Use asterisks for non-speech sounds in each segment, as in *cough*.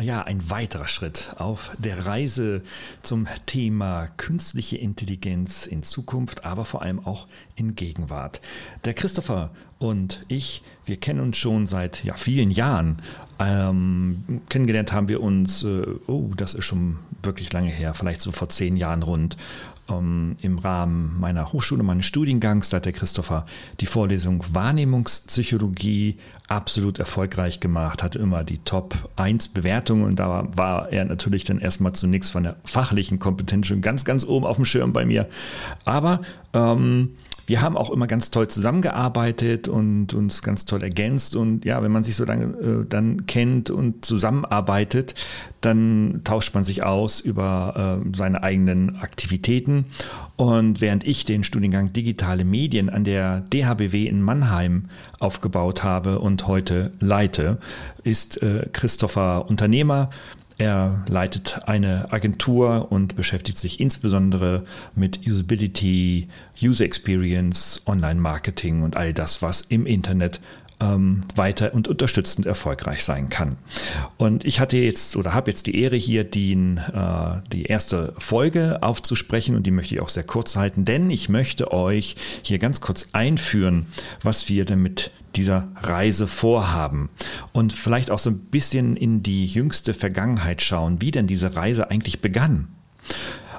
ja, ein weiterer Schritt auf der Reise zum Thema künstliche Intelligenz in Zukunft, aber vor allem auch in Gegenwart. Der Christopher und ich, wir kennen uns schon seit ja, vielen Jahren. Ähm, kennengelernt haben wir uns, äh, oh, das ist schon wirklich lange her, vielleicht so vor zehn Jahren rund ähm, im Rahmen meiner Hochschule, meines Studiengangs, da hat der Christopher die Vorlesung Wahrnehmungspsychologie absolut erfolgreich gemacht, hatte immer die Top 1 Bewertungen und da war er natürlich dann erstmal zunächst von der fachlichen Kompetenz schon ganz, ganz oben auf dem Schirm bei mir. Aber ähm, wir haben auch immer ganz toll zusammengearbeitet und uns ganz toll ergänzt. Und ja, wenn man sich so lange äh, dann kennt und zusammenarbeitet, dann tauscht man sich aus über äh, seine eigenen Aktivitäten. Und während ich den Studiengang Digitale Medien an der DHBW in Mannheim aufgebaut habe und heute leite, ist äh, Christopher Unternehmer, er leitet eine Agentur und beschäftigt sich insbesondere mit Usability, User Experience, Online-Marketing und all das, was im Internet ähm, weiter und unterstützend erfolgreich sein kann. Und ich hatte jetzt oder habe jetzt die Ehre hier, die, äh, die erste Folge aufzusprechen und die möchte ich auch sehr kurz halten, denn ich möchte euch hier ganz kurz einführen, was wir damit dieser Reise vorhaben und vielleicht auch so ein bisschen in die jüngste Vergangenheit schauen, wie denn diese Reise eigentlich begann.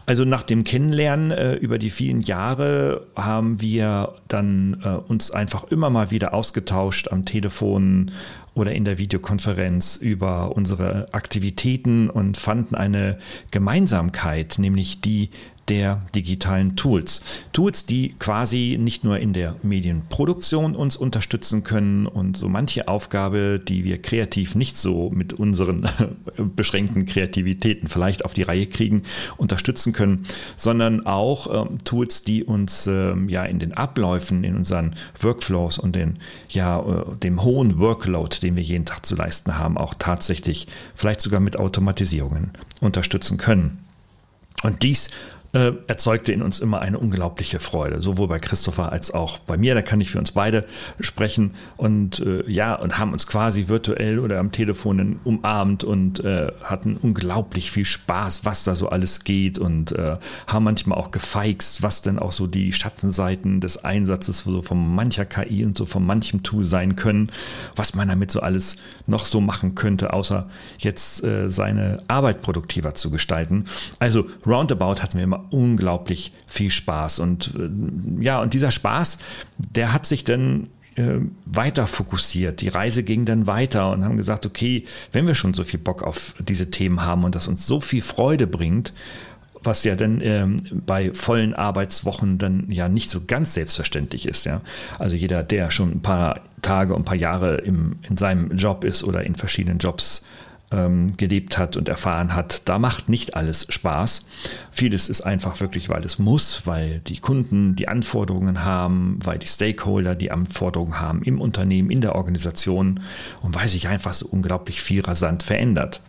Also nach dem Kennenlernen äh, über die vielen Jahre haben wir dann äh, uns einfach immer mal wieder ausgetauscht am Telefon oder in der Videokonferenz über unsere Aktivitäten und fanden eine Gemeinsamkeit, nämlich die der digitalen Tools. Tools, die quasi nicht nur in der Medienproduktion uns unterstützen können und so manche Aufgabe, die wir kreativ nicht so mit unseren *laughs* beschränkten Kreativitäten vielleicht auf die Reihe kriegen, unterstützen können, sondern auch ähm, Tools, die uns ähm, ja in den Abläufen, in unseren Workflows und den, ja, äh, dem hohen Workload, den wir jeden Tag zu leisten haben, auch tatsächlich vielleicht sogar mit Automatisierungen unterstützen können. Und dies äh, erzeugte in uns immer eine unglaubliche Freude, sowohl bei Christopher als auch bei mir. Da kann ich für uns beide sprechen und äh, ja, und haben uns quasi virtuell oder am Telefon umarmt und äh, hatten unglaublich viel Spaß, was da so alles geht und äh, haben manchmal auch gefeixt, was denn auch so die Schattenseiten des Einsatzes so von mancher KI und so von manchem Tool sein können, was man damit so alles noch so machen könnte, außer jetzt äh, seine Arbeit produktiver zu gestalten. Also roundabout hatten wir immer unglaublich viel Spaß. Und äh, ja, und dieser Spaß, der hat sich dann äh, weiter fokussiert. Die Reise ging dann weiter und haben gesagt, okay, wenn wir schon so viel Bock auf diese Themen haben und das uns so viel Freude bringt, was ja dann ähm, bei vollen Arbeitswochen dann ja nicht so ganz selbstverständlich ist. Ja? Also jeder, der schon ein paar Tage und ein paar Jahre im, in seinem Job ist oder in verschiedenen Jobs ähm, gelebt hat und erfahren hat, da macht nicht alles Spaß. Vieles ist einfach wirklich, weil es muss, weil die Kunden die Anforderungen haben, weil die Stakeholder die Anforderungen haben im Unternehmen, in der Organisation und weil sich einfach so unglaublich viel rasant verändert.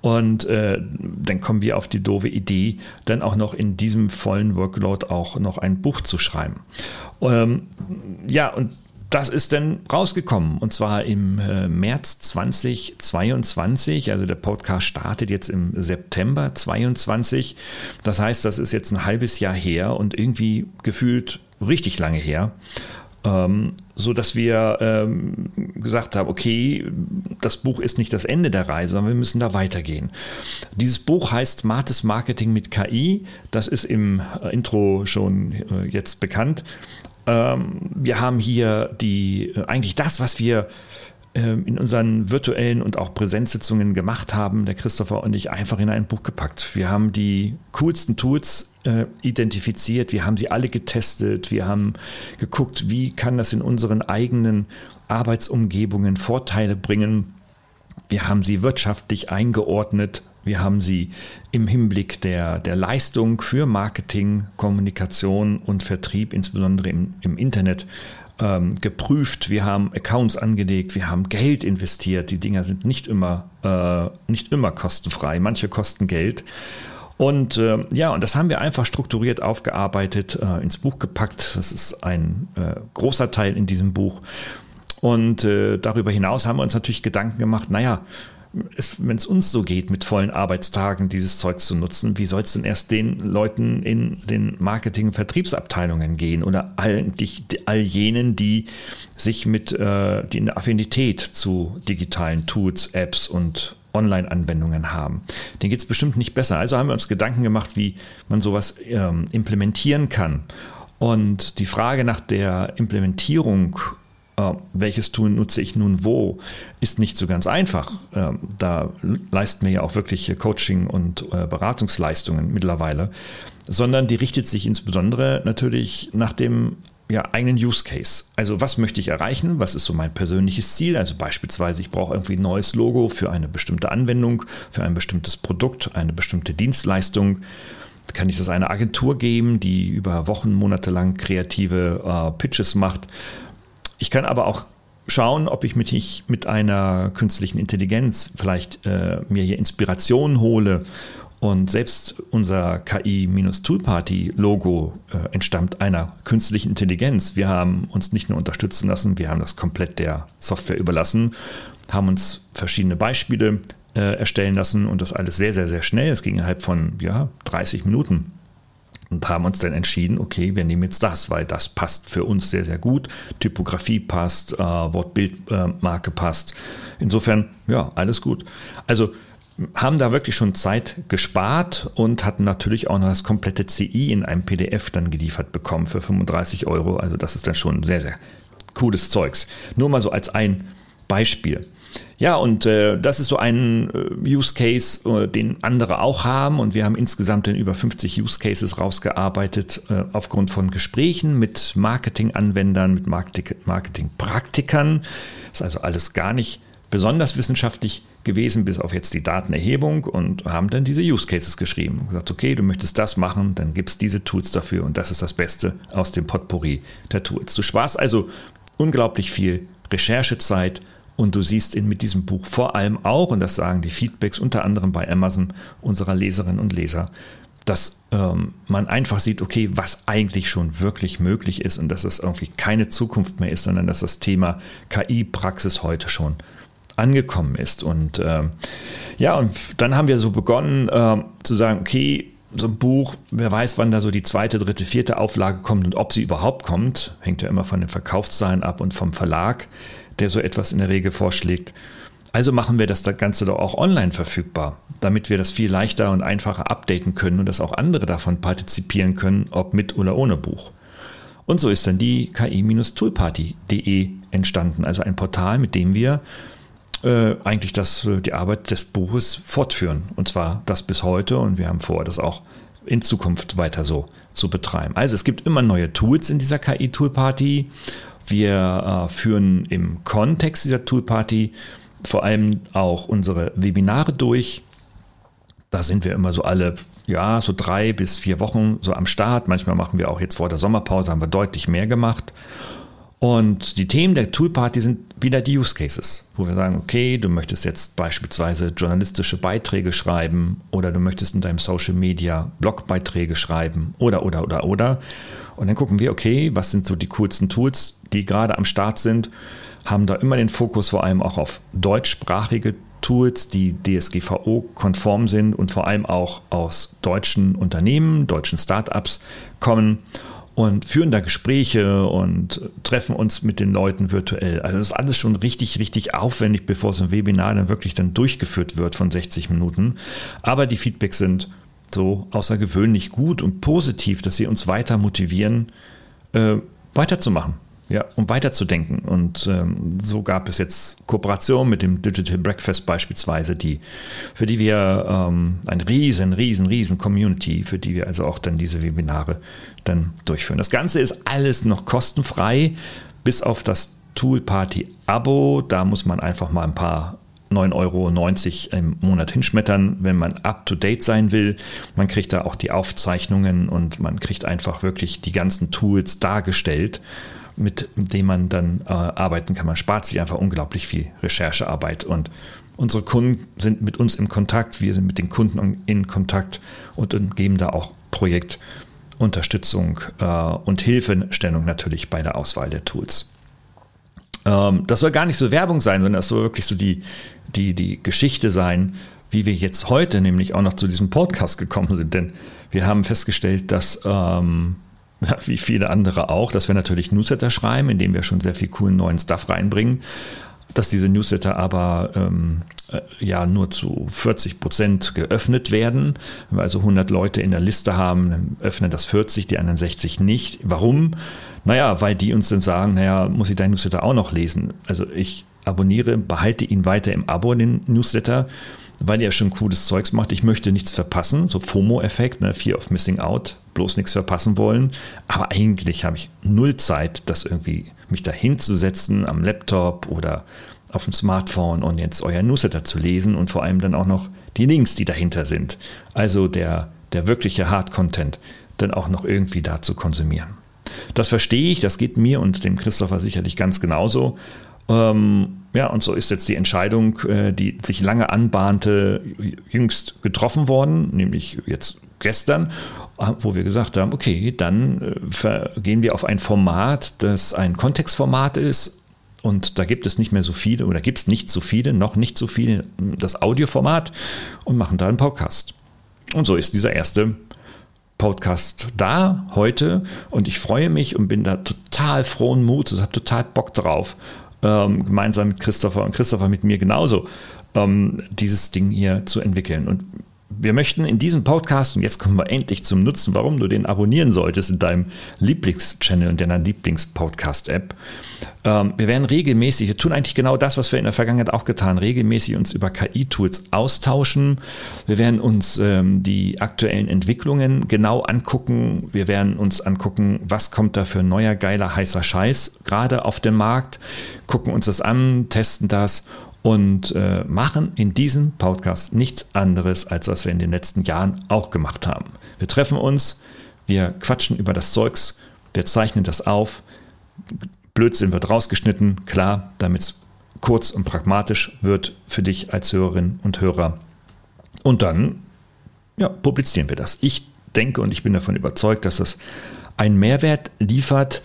Und äh, dann kommen wir auf die doofe Idee, dann auch noch in diesem vollen Workload auch noch ein Buch zu schreiben. Ähm, ja, und das ist dann rausgekommen und zwar im äh, März 2022. Also der Podcast startet jetzt im September 22. Das heißt, das ist jetzt ein halbes Jahr her und irgendwie gefühlt richtig lange her. Ähm, so dass wir ähm, gesagt haben, okay, das Buch ist nicht das Ende der Reise, sondern wir müssen da weitergehen. Dieses Buch heißt Smartes Marketing mit KI. Das ist im äh, Intro schon äh, jetzt bekannt. Ähm, wir haben hier die, äh, eigentlich das, was wir ähm, in unseren virtuellen und auch Präsenzsitzungen gemacht haben, der Christopher und ich, einfach in ein Buch gepackt. Wir haben die coolsten Tools äh, identifiziert, wir haben sie alle getestet, wir haben geguckt, wie kann das in unseren eigenen Arbeitsumgebungen Vorteile bringen. Wir haben sie wirtschaftlich eingeordnet Wir haben sie im Hinblick der, der Leistung für Marketing, Kommunikation und Vertrieb, insbesondere im, im Internet, ähm, geprüft. Wir haben Accounts angelegt, wir haben Geld investiert. Die Dinger sind nicht immer, äh, nicht immer kostenfrei, manche kosten Geld. Und äh, ja, und das haben wir einfach strukturiert aufgearbeitet, äh, ins Buch gepackt. Das ist ein äh, großer Teil in diesem Buch. Und äh, darüber hinaus haben wir uns natürlich Gedanken gemacht, naja, wenn es uns so geht, mit vollen Arbeitstagen dieses Zeug zu nutzen, wie soll es denn erst den Leuten in den Marketing- und Vertriebsabteilungen gehen oder eigentlich all jenen, die sich mit äh, die eine Affinität zu digitalen Tools, Apps und Online-Anwendungen haben. Den geht es bestimmt nicht besser. Also haben wir uns Gedanken gemacht, wie man sowas ähm, implementieren kann. Und die Frage nach der Implementierung äh, welches Tool nutze ich nun wo, ist nicht so ganz einfach. Ähm, da leisten wir ja auch wirklich Coaching- und äh, Beratungsleistungen mittlerweile, sondern die richtet sich insbesondere natürlich nach dem ja, eigenen Use Case. Also was möchte ich erreichen? Was ist so mein persönliches Ziel? Also beispielsweise, ich brauche irgendwie ein neues Logo für eine bestimmte Anwendung, für ein bestimmtes Produkt, eine bestimmte Dienstleistung. Kann ich das einer Agentur geben, die über Wochen, Monate lang kreative äh, Pitches macht? Ich kann aber auch schauen, ob ich mich mit einer künstlichen Intelligenz vielleicht äh, mir hier Inspiration hole. Und selbst unser KI-Toolparty-Logo äh, entstammt einer künstlichen Intelligenz. Wir haben uns nicht nur unterstützen lassen, wir haben das komplett der Software überlassen, haben uns verschiedene Beispiele äh, erstellen lassen und das alles sehr, sehr, sehr schnell. Es ging innerhalb von ja, 30 Minuten und haben uns dann entschieden, okay, wir nehmen jetzt das, weil das passt für uns sehr, sehr gut. Typografie passt, äh, Wortbildmarke äh, passt. Insofern, ja, alles gut. Also haben da wirklich schon Zeit gespart und hatten natürlich auch noch das komplette CI in einem PDF dann geliefert bekommen für 35 Euro. Also das ist dann schon sehr, sehr cooles Zeugs. Nur mal so als ein Beispiel. Ja, und äh, das ist so ein äh, Use Case, äh, den andere auch haben. Und wir haben insgesamt dann über 50 Use Cases rausgearbeitet äh, aufgrund von Gesprächen mit Marketing-Anwendern, mit Marketing-Praktikern. Das ist also alles gar nicht besonders wissenschaftlich gewesen, bis auf jetzt die Datenerhebung und haben dann diese Use Cases geschrieben. Und gesagt, okay, du möchtest das machen, dann gibt es diese Tools dafür und das ist das Beste aus dem Potpourri der Tools. Du sparst also unglaublich viel Recherchezeit und du siehst in, mit diesem Buch vor allem auch, und das sagen die Feedbacks unter anderem bei Amazon unserer Leserinnen und Leser, dass ähm, man einfach sieht, okay, was eigentlich schon wirklich möglich ist und dass es irgendwie keine Zukunft mehr ist, sondern dass das Thema KI-Praxis heute schon angekommen ist. Und ähm, ja, und dann haben wir so begonnen äh, zu sagen, okay, so ein Buch, wer weiß, wann da so die zweite, dritte, vierte Auflage kommt und ob sie überhaupt kommt, hängt ja immer von den Verkaufszahlen ab und vom Verlag der so etwas in der Regel vorschlägt. Also machen wir das Ganze doch auch online verfügbar, damit wir das viel leichter und einfacher updaten können und dass auch andere davon partizipieren können, ob mit oder ohne Buch. Und so ist dann die ki-toolparty.de entstanden, also ein Portal, mit dem wir äh, eigentlich das, äh, die Arbeit des Buches fortführen. Und zwar das bis heute und wir haben vor, das auch in Zukunft weiter so zu betreiben. Also es gibt immer neue Tools in dieser KI-Toolparty wir äh, führen im Kontext dieser Toolparty vor allem auch unsere Webinare durch. Da sind wir immer so alle, ja, so drei bis vier Wochen so am Start. Manchmal machen wir auch jetzt vor der Sommerpause, haben wir deutlich mehr gemacht. Und die Themen der Toolparty sind wieder die Use Cases, wo wir sagen, okay, du möchtest jetzt beispielsweise journalistische Beiträge schreiben oder du möchtest in deinem Social Media Blogbeiträge schreiben oder, oder, oder, oder. Und dann gucken wir, okay, was sind so die coolsten Tools, die gerade am Start sind, haben da immer den Fokus vor allem auch auf deutschsprachige Tools, die DSGVO-konform sind und vor allem auch aus deutschen Unternehmen, deutschen Startups kommen und führen da Gespräche und treffen uns mit den Leuten virtuell. Also das ist alles schon richtig, richtig aufwendig, bevor so ein Webinar dann wirklich dann durchgeführt wird von 60 Minuten. Aber die Feedbacks sind so außergewöhnlich gut und positiv, dass sie uns weiter motivieren, äh, weiterzumachen ja, um weiterzudenken. Und ähm, so gab es jetzt Kooperationen mit dem Digital Breakfast beispielsweise, die, für die wir ähm, eine riesen, riesen, riesen Community, für die wir also auch dann diese Webinare dann durchführen. Das Ganze ist alles noch kostenfrei, bis auf das Tool Party Abo. Da muss man einfach mal ein paar 9,90 Euro im Monat hinschmettern, wenn man up-to-date sein will. Man kriegt da auch die Aufzeichnungen und man kriegt einfach wirklich die ganzen Tools dargestellt, mit denen man dann äh, arbeiten kann. Man spart sich einfach unglaublich viel Recherchearbeit und unsere Kunden sind mit uns in Kontakt, wir sind mit den Kunden in Kontakt und geben da auch Projektunterstützung äh, und Hilfestellung natürlich bei der Auswahl der Tools. Ähm, das soll gar nicht so Werbung sein, sondern das soll wirklich so die, die, die Geschichte sein, wie wir jetzt heute nämlich auch noch zu diesem Podcast gekommen sind. Denn wir haben festgestellt, dass, ähm, *laughs* wie viele andere auch, dass wir natürlich Newsletter schreiben, indem wir schon sehr viel coolen neuen Stuff reinbringen, dass diese Newsletter aber ähm, äh, ja nur zu 40 Prozent geöffnet werden. Wenn wir also 100 Leute in der Liste haben, dann öffnen das 40, die anderen 60 nicht. Warum? Naja, weil die uns dann sagen, naja, muss ich dein Newsletter auch noch lesen? Also ich abonniere, behalte ihn weiter im Abo, den Newsletter, weil er schon cooles Zeugs macht. Ich möchte nichts verpassen, so FOMO-Effekt, ne, Fear of Missing Out, bloß nichts verpassen wollen. Aber eigentlich habe ich null Zeit, das irgendwie mich da hinzusetzen am Laptop oder auf dem Smartphone und jetzt euer Newsletter zu lesen und vor allem dann auch noch die Links, die dahinter sind. Also der, der wirkliche Hard-Content dann auch noch irgendwie da zu konsumieren. Das verstehe ich, das geht mir und dem Christopher sicherlich ganz genauso. Ähm, ja, und so ist jetzt die Entscheidung, äh, die sich lange anbahnte, jüngst getroffen worden, nämlich jetzt gestern, wo wir gesagt haben, okay, dann äh, gehen wir auf ein Format, das ein Kontextformat ist. Und da gibt es nicht mehr so viele oder gibt es nicht so viele, noch nicht so viele, das Audioformat und machen da einen Podcast. Und so ist dieser erste Podcast da heute und ich freue mich und bin da total frohen Mut, habe total Bock drauf, ähm, gemeinsam mit Christopher und Christopher mit mir genauso, ähm, dieses Ding hier zu entwickeln. Und wir möchten in diesem Podcast, und jetzt kommen wir endlich zum Nutzen, warum du den abonnieren solltest in deinem Lieblingschannel und deiner Lieblingspodcast-App. Ähm, wir werden regelmäßig, wir tun eigentlich genau das, was wir in der Vergangenheit auch getan, regelmäßig uns über KI-Tools austauschen. Wir werden uns ähm, die aktuellen Entwicklungen genau angucken. Wir werden uns angucken, was kommt da für neuer, geiler, heißer Scheiß gerade auf dem Markt, gucken uns das an, testen das und äh, machen in diesem Podcast nichts anderes, als was wir in den letzten Jahren auch gemacht haben. Wir treffen uns, wir quatschen über das Zeugs, wir zeichnen das auf. Blödsinn wird rausgeschnitten, klar, damit es kurz und pragmatisch wird für dich als Hörerin und Hörer. Und dann ja, publizieren wir das. Ich denke und ich bin davon überzeugt, dass es einen Mehrwert liefert,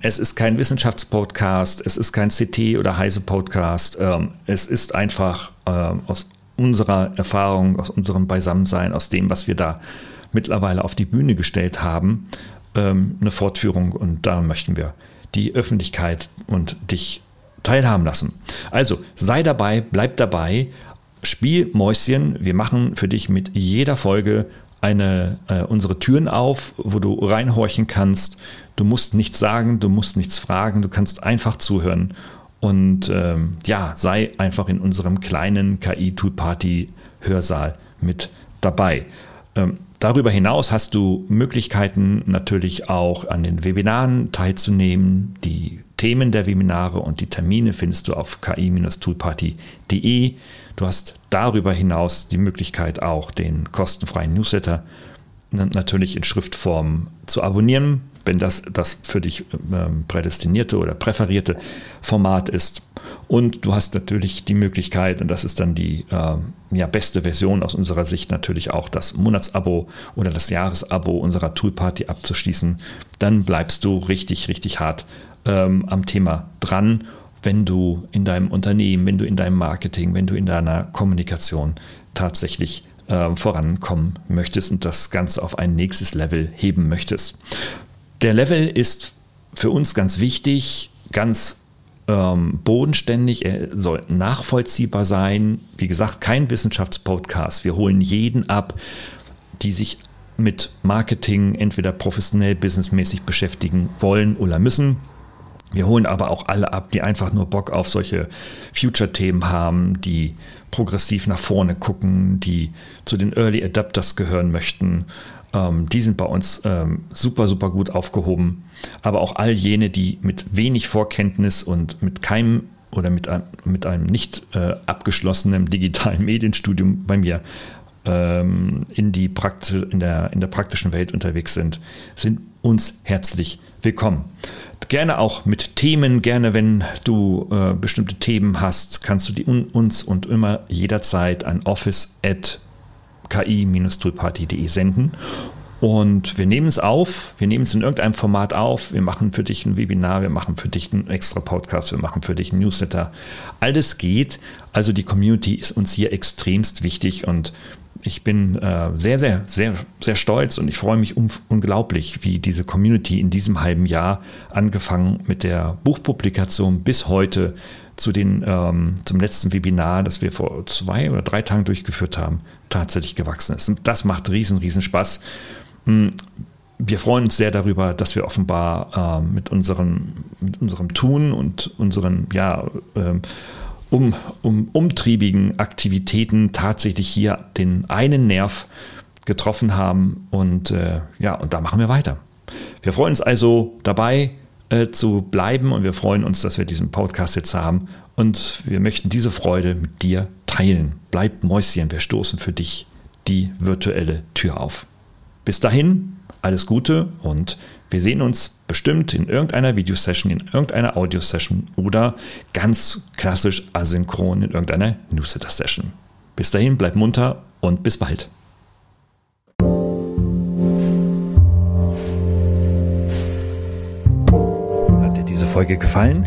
es ist kein Wissenschaftspodcast, es ist kein CT oder Heise-Podcast. Ähm, es ist einfach ähm, aus unserer Erfahrung, aus unserem Beisammensein, aus dem, was wir da mittlerweile auf die Bühne gestellt haben, ähm, eine Fortführung. Und da möchten wir die Öffentlichkeit und dich teilhaben lassen. Also sei dabei, bleib dabei, spiel Mäuschen. Wir machen für dich mit jeder Folge eine, äh, unsere Türen auf, wo du reinhorchen kannst. Du musst nichts sagen, du musst nichts fragen, du kannst einfach zuhören. Und ähm, ja, sei einfach in unserem kleinen KI-Tool-Party-Hörsaal mit dabei. Ähm, darüber hinaus hast du Möglichkeiten natürlich auch an den Webinaren teilzunehmen. Die Themen der Webinare und die Termine findest du auf ki-toolparty.de. Du hast darüber hinaus die Möglichkeit auch den kostenfreien Newsletter natürlich in Schriftform zu abonnieren, wenn das das für dich ähm, prädestinierte oder präferierte Format ist. Und du hast natürlich die Möglichkeit, und das ist dann die äh, ja, beste Version aus unserer Sicht, natürlich auch das Monatsabo oder das Jahresabo unserer Toolparty abzuschließen. Dann bleibst du richtig, richtig hart ähm, am Thema dran wenn du in deinem Unternehmen, wenn du in deinem Marketing, wenn du in deiner Kommunikation tatsächlich äh, vorankommen möchtest und das Ganze auf ein nächstes Level heben möchtest. Der Level ist für uns ganz wichtig, ganz ähm, bodenständig, er soll nachvollziehbar sein. Wie gesagt, kein Wissenschaftspodcast. Wir holen jeden ab, die sich mit Marketing entweder professionell, businessmäßig beschäftigen wollen oder müssen. Wir holen aber auch alle ab, die einfach nur Bock auf solche Future-Themen haben, die progressiv nach vorne gucken, die zu den Early Adapters gehören möchten. Ähm, die sind bei uns ähm, super, super gut aufgehoben. Aber auch all jene, die mit wenig Vorkenntnis und mit keinem oder mit einem, mit einem nicht äh, abgeschlossenen digitalen Medienstudium bei mir ähm, in, die in, der, in der praktischen Welt unterwegs sind, sind uns herzlich willkommen. Gerne auch mit Themen, gerne wenn du äh, bestimmte Themen hast, kannst du die un uns und immer jederzeit an office at ki-toolparty.de senden und wir nehmen es auf, wir nehmen es in irgendeinem Format auf, wir machen für dich ein Webinar, wir machen für dich einen extra Podcast, wir machen für dich einen Newsletter. Alles geht. Also die Community ist uns hier extremst wichtig und ich bin äh, sehr, sehr, sehr, sehr stolz und ich freue mich un unglaublich, wie diese Community in diesem halben Jahr angefangen mit der Buchpublikation bis heute zu den, ähm, zum letzten Webinar, das wir vor zwei oder drei Tagen durchgeführt haben, tatsächlich gewachsen ist. Und das macht riesen, riesen Spaß. Hm, wir freuen uns sehr darüber, dass wir offenbar äh, mit, unserem, mit unserem Tun und unseren ja, äh, um, um, umtriebigen Aktivitäten tatsächlich hier den einen Nerv getroffen haben. Und äh, ja, und da machen wir weiter. Wir freuen uns also dabei äh, zu bleiben und wir freuen uns, dass wir diesen Podcast jetzt haben. Und wir möchten diese Freude mit dir teilen. Bleib Mäuschen, wir stoßen für dich die virtuelle Tür auf. Bis dahin, alles Gute und wir sehen uns bestimmt in irgendeiner Videosession, in irgendeiner Audiosession oder ganz klassisch asynchron in irgendeiner Newsletter-Session. Bis dahin, bleib munter und bis bald. Hat dir diese Folge gefallen?